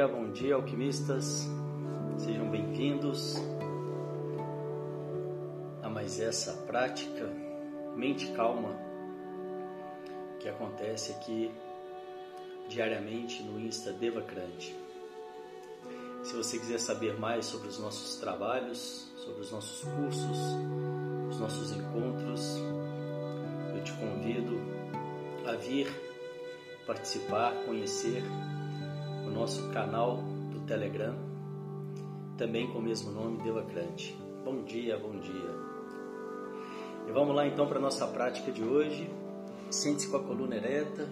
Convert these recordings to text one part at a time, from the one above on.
Dia, bom dia, alquimistas. Sejam bem-vindos a mais essa prática mente calma que acontece aqui diariamente no Insta Devakrant. Se você quiser saber mais sobre os nossos trabalhos, sobre os nossos cursos, os nossos encontros, eu te convido a vir participar, conhecer nosso canal do Telegram, também com o mesmo nome, Devacrante. Bom dia, bom dia. E vamos lá então para a nossa prática de hoje. Sente-se com a coluna ereta,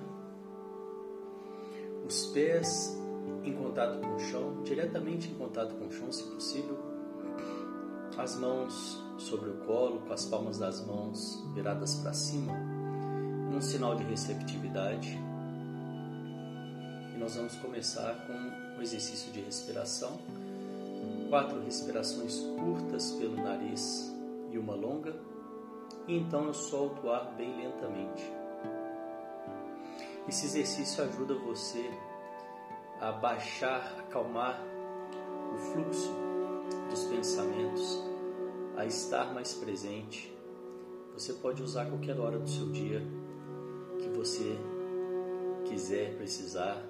os pés em contato com o chão, diretamente em contato com o chão, se possível, as mãos sobre o colo, com as palmas das mãos viradas para cima, num sinal de receptividade nós vamos começar com o exercício de respiração. Quatro respirações curtas pelo nariz e uma longa. E então eu solto o ar bem lentamente. Esse exercício ajuda você a baixar, acalmar o fluxo dos pensamentos, a estar mais presente. Você pode usar qualquer hora do seu dia que você quiser, precisar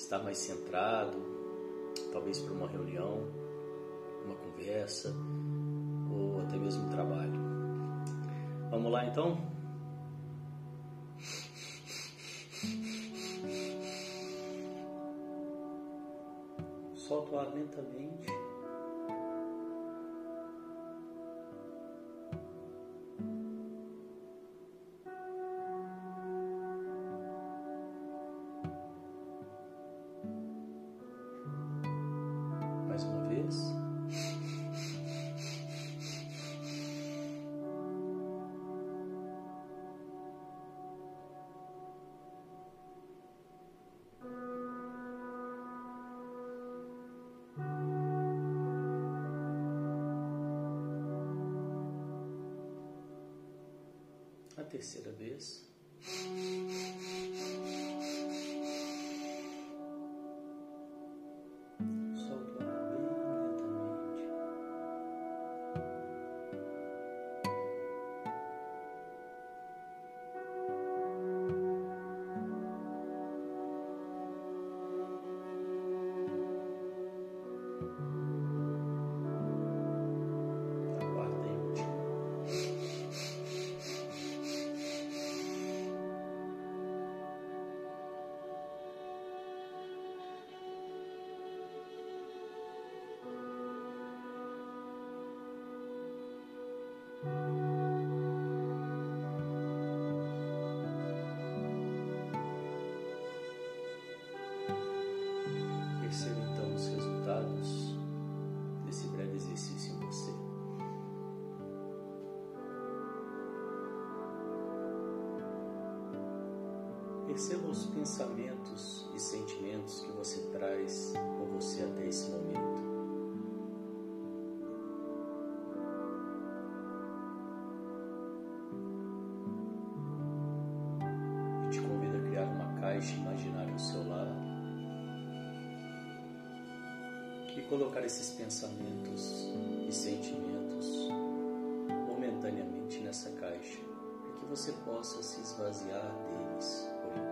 estar mais centrado, talvez para uma reunião, uma conversa ou até mesmo um trabalho. Vamos lá então? Solta o ar lentamente. Perceba os pensamentos e sentimentos que você traz com você até esse momento. Eu te convido a criar uma caixa imaginária ao seu lado e colocar esses pensamentos e sentimentos momentaneamente nessa caixa para que você possa se esvaziar deles. fazendo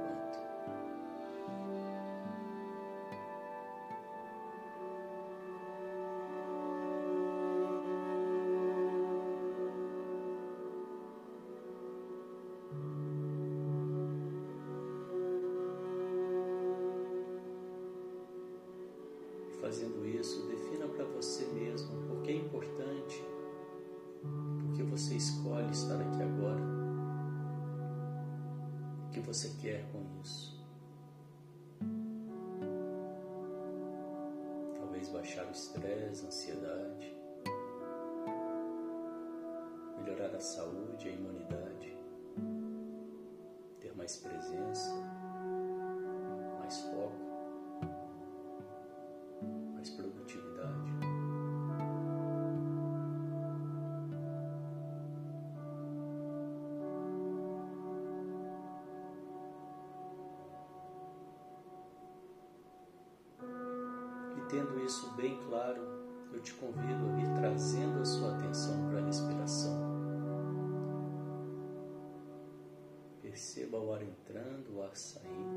tendo isso bem claro, eu te convido a ir trazendo a sua atenção para a respiração. Perceba o ar entrando, o ar saindo.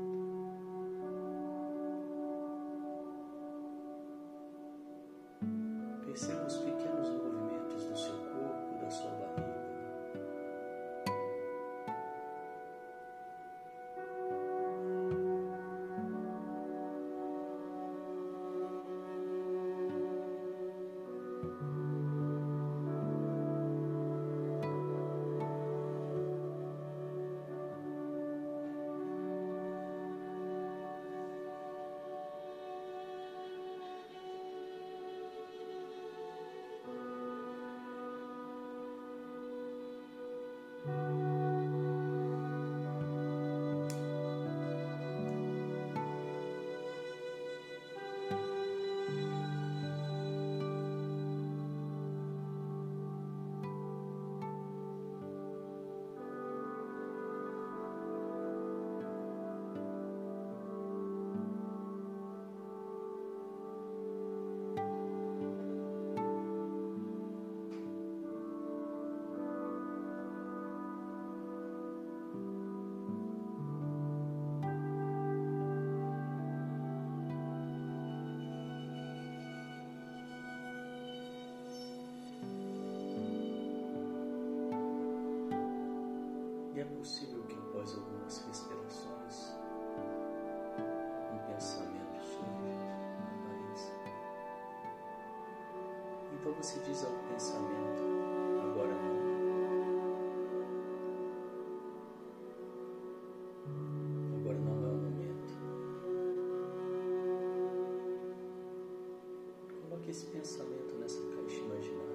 Então você diz ao pensamento, agora não. Agora não é o momento. Coloque esse pensamento nessa caixa imaginária.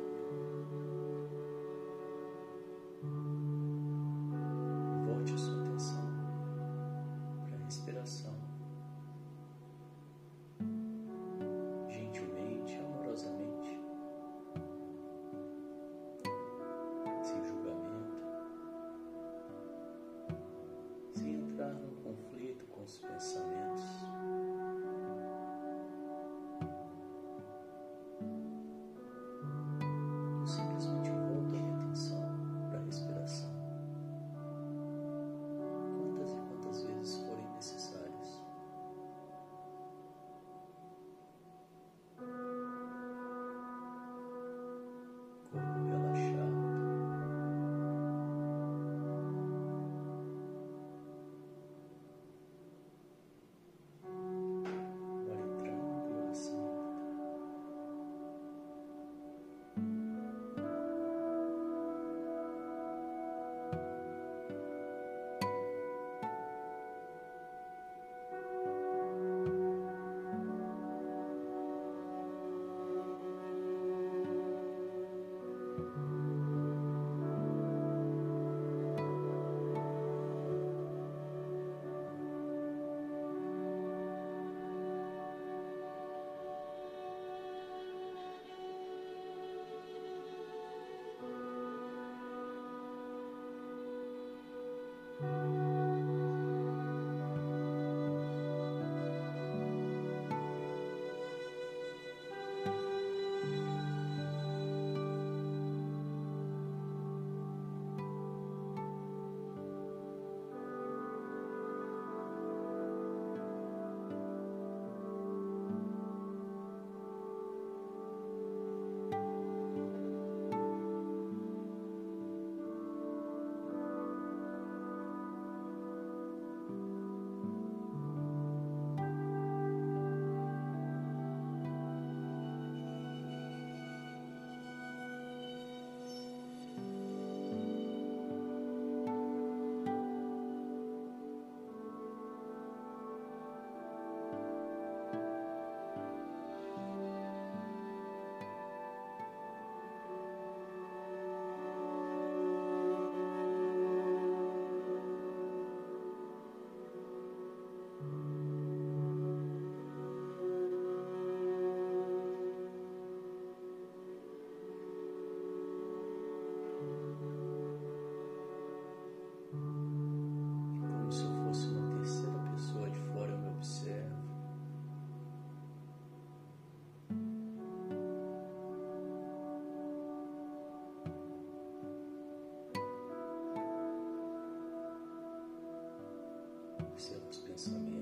Os pensamentos,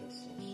Yes.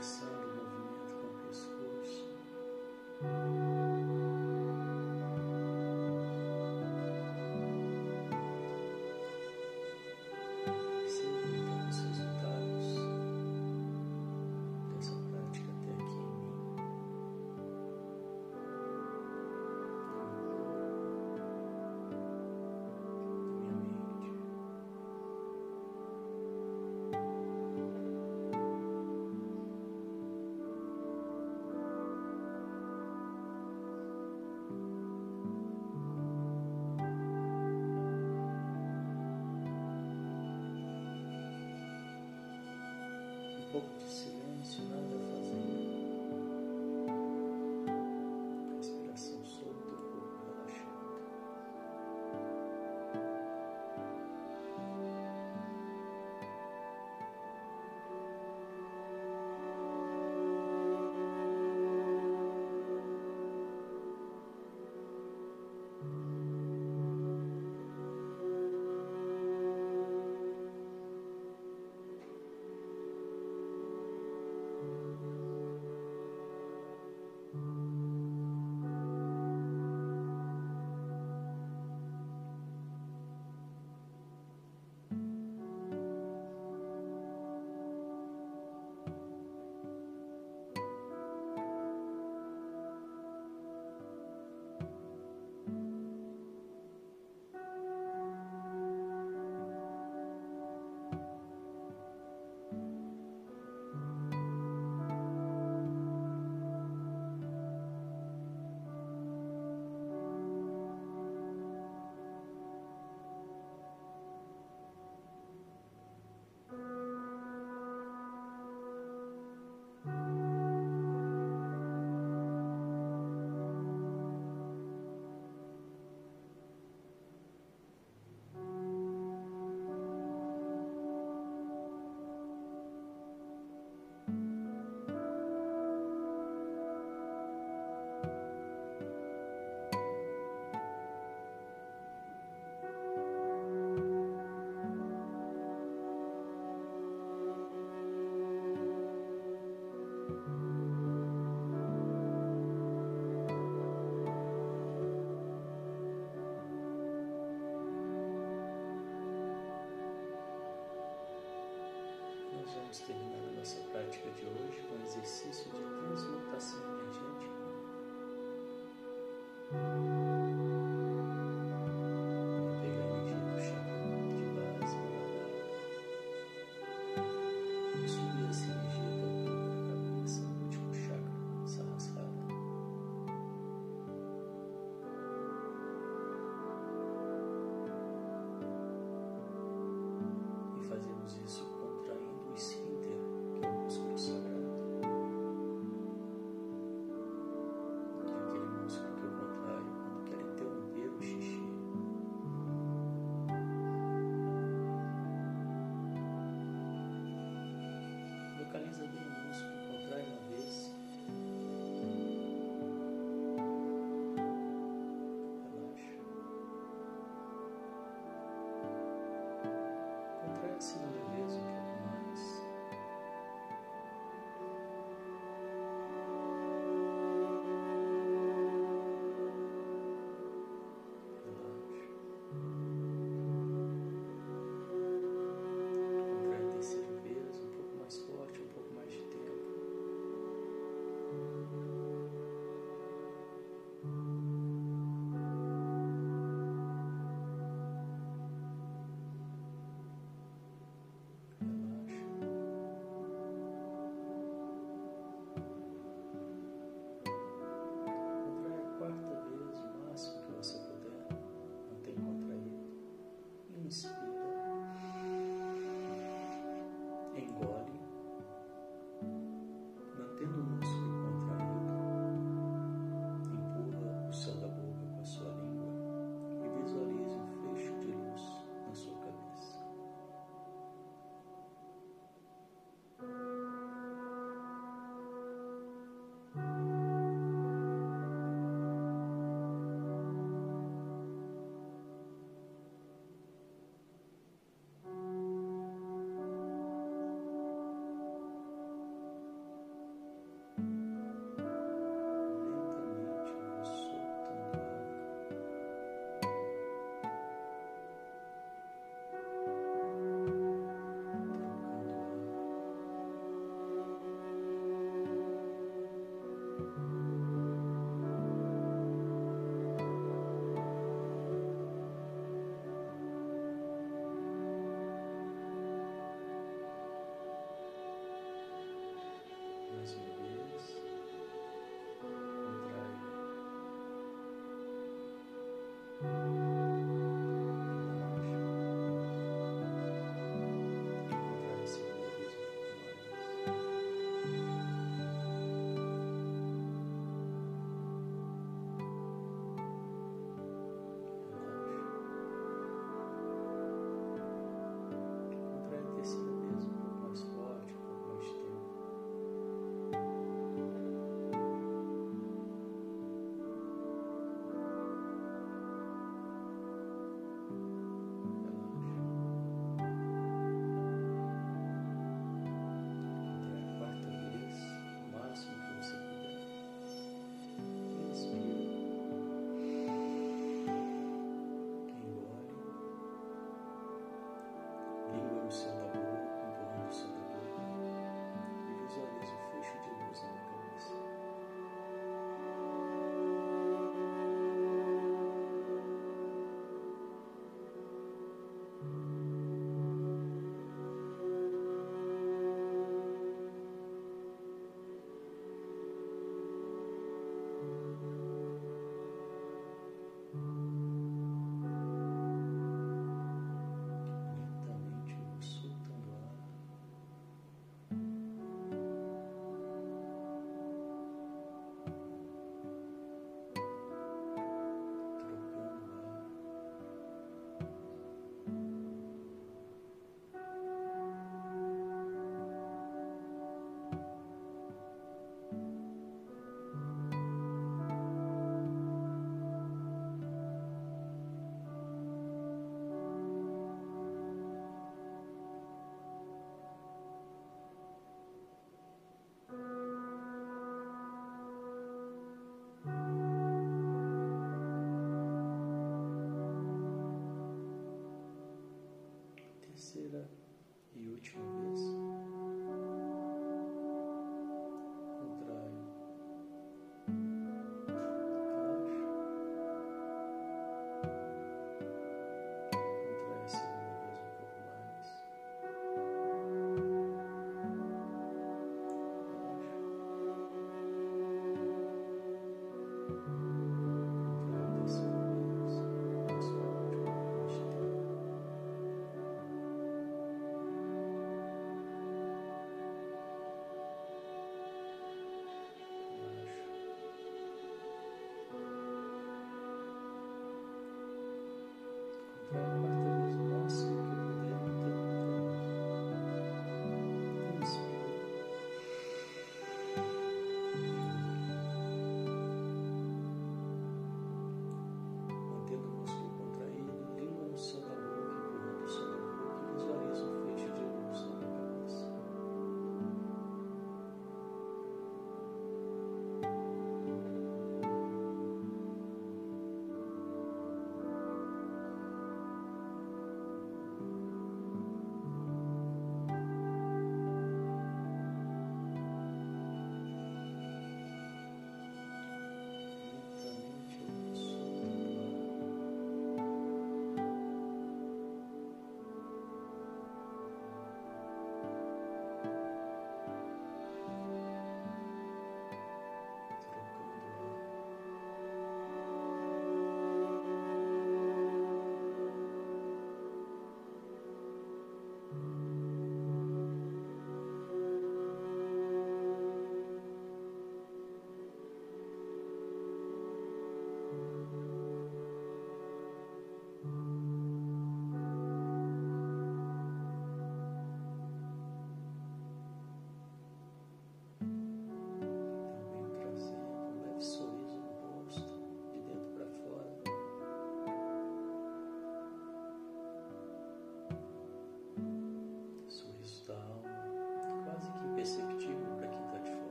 Jesus.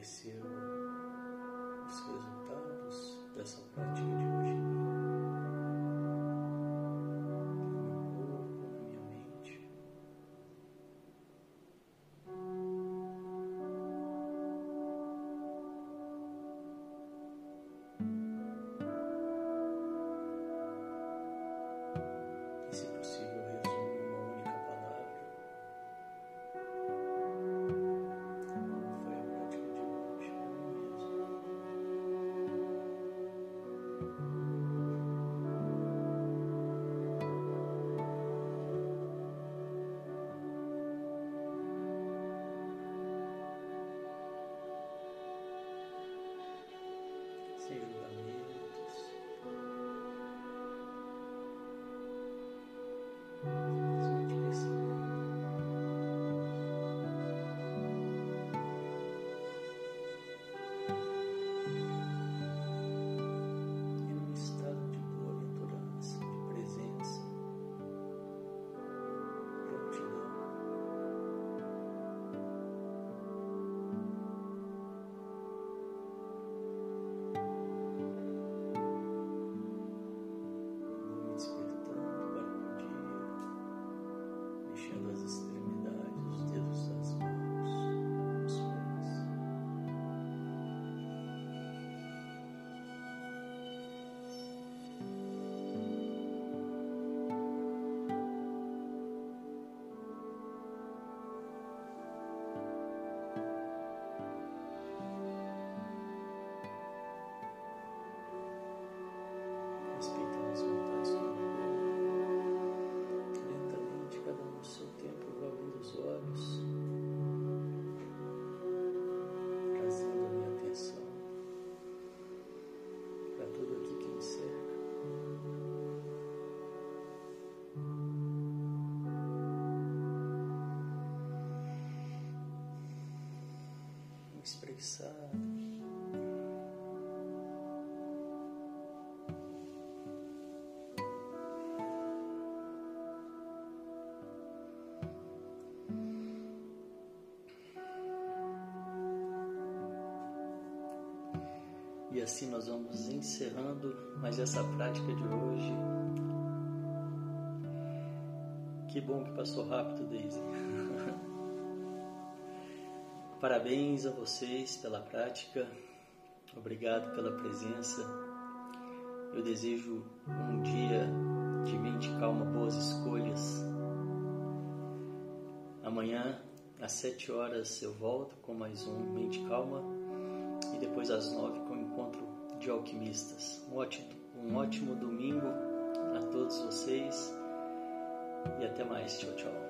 Perceba os resultados dessa prática It was E assim nós vamos encerrando mais essa prática de hoje. Que bom que passou rápido, Daisy. Parabéns a vocês pela prática, obrigado pela presença. Eu desejo um dia de mente calma, boas escolhas. Amanhã, às sete horas, eu volto com mais um Mente Calma e depois às nove com o encontro de alquimistas. Um ótimo, um ótimo domingo a todos vocês e até mais. Tchau, tchau.